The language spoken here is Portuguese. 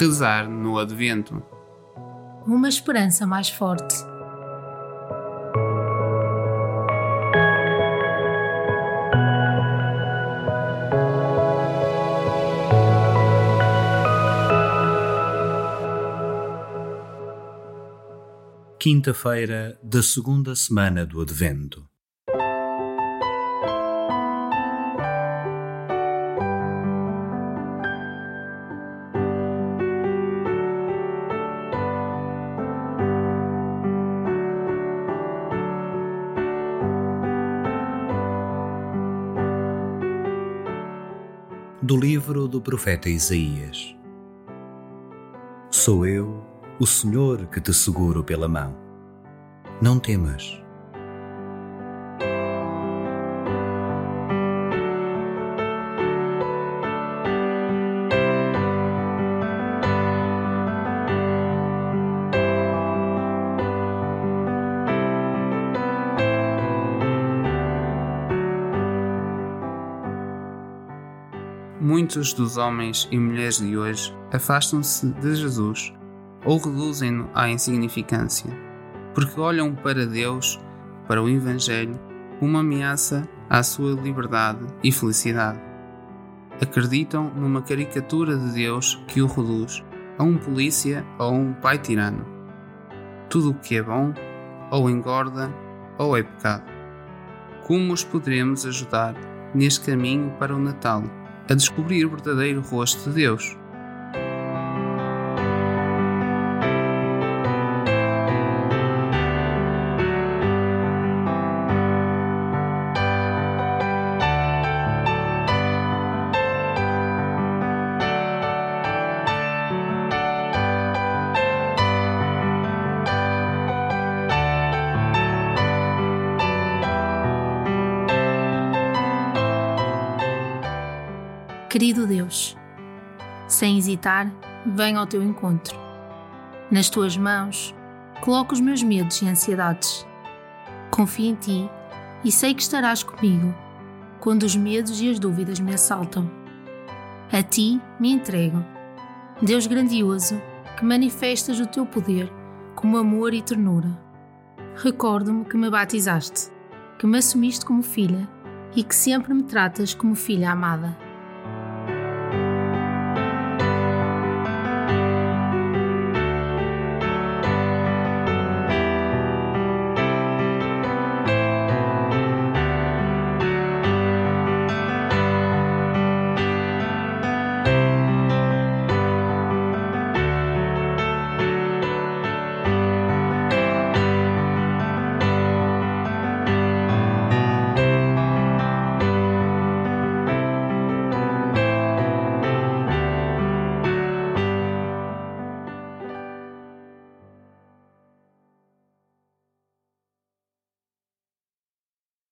Rezar no Advento. Uma esperança mais forte. Quinta-feira da segunda semana do Advento. Do livro do profeta Isaías. Sou eu, o Senhor, que te seguro pela mão. Não temas. Muitos dos homens e mulheres de hoje afastam-se de Jesus ou reduzem-no à insignificância, porque olham para Deus, para o Evangelho, uma ameaça à sua liberdade e felicidade. Acreditam numa caricatura de Deus que o reduz a um polícia ou um pai tirano. Tudo o que é bom ou engorda ou é pecado. Como os poderemos ajudar neste caminho para o Natal? A descobrir o verdadeiro rosto de Deus. Querido Deus, sem hesitar, venho ao teu encontro. Nas tuas mãos, coloco os meus medos e ansiedades. Confio em ti e sei que estarás comigo quando os medos e as dúvidas me assaltam. A ti me entrego, Deus grandioso, que manifestas o teu poder como amor e ternura. Recordo-me que me batizaste, que me assumiste como filha e que sempre me tratas como filha amada.